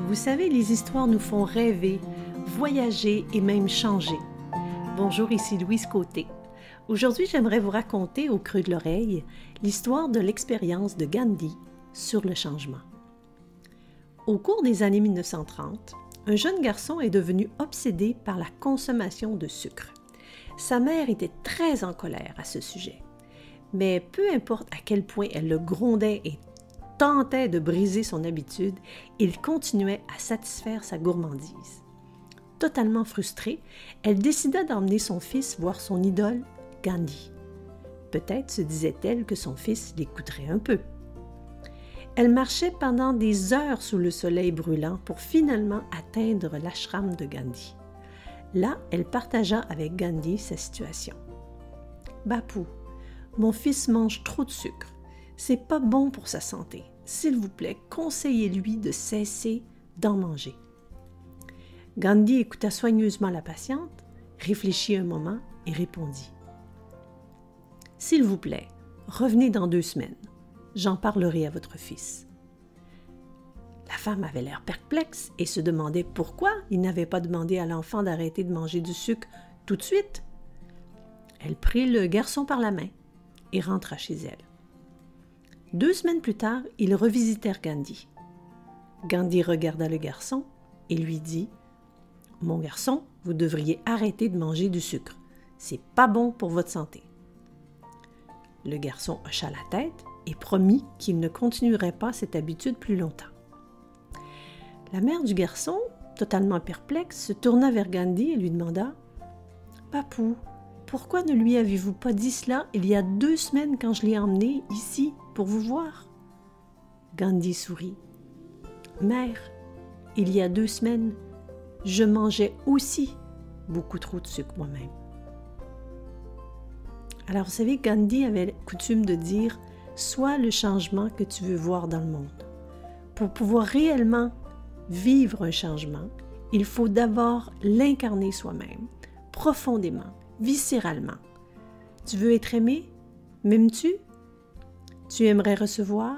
Vous savez, les histoires nous font rêver, voyager et même changer. Bonjour, ici Louise Côté. Aujourd'hui, j'aimerais vous raconter au creux de l'oreille l'histoire de l'expérience de Gandhi sur le changement. Au cours des années 1930, un jeune garçon est devenu obsédé par la consommation de sucre. Sa mère était très en colère à ce sujet. Mais peu importe à quel point elle le grondait et tentait de briser son habitude, il continuait à satisfaire sa gourmandise. Totalement frustrée, elle décida d'emmener son fils voir son idole, Gandhi. Peut-être se disait-elle que son fils l'écouterait un peu. Elle marchait pendant des heures sous le soleil brûlant pour finalement atteindre l'ashram de Gandhi. Là, elle partagea avec Gandhi sa situation. Bapou, mon fils mange trop de sucre. C'est pas bon pour sa santé. S'il vous plaît, conseillez-lui de cesser d'en manger. Gandhi écouta soigneusement la patiente, réfléchit un moment et répondit S'il vous plaît, revenez dans deux semaines. J'en parlerai à votre fils. La femme avait l'air perplexe et se demandait pourquoi il n'avait pas demandé à l'enfant d'arrêter de manger du sucre tout de suite. Elle prit le garçon par la main et rentra chez elle. Deux semaines plus tard, ils revisitèrent Gandhi. Gandhi regarda le garçon et lui dit Mon garçon, vous devriez arrêter de manger du sucre. C'est pas bon pour votre santé. Le garçon hocha la tête et promit qu'il ne continuerait pas cette habitude plus longtemps. La mère du garçon, totalement perplexe, se tourna vers Gandhi et lui demanda Papou, pourquoi ne lui avez-vous pas dit cela il y a deux semaines quand je l'ai emmené ici pour vous voir? Gandhi sourit. Mère, il y a deux semaines, je mangeais aussi beaucoup trop de sucre moi-même. Alors vous savez, Gandhi avait coutume de dire Sois le changement que tu veux voir dans le monde. Pour pouvoir réellement vivre un changement, il faut d'abord l'incarner soi-même, profondément, viscéralement. Tu veux être aimé? M'aimes-tu? Tu aimerais recevoir?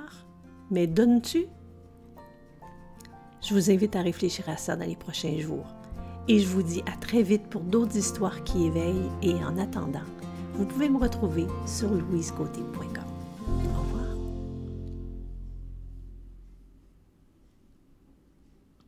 Mais donnes-tu? Je vous invite à réfléchir à ça dans les prochains jours. Et je vous dis à très vite pour d'autres histoires qui éveillent et en attendant, vous pouvez me retrouver sur louisecoté.com.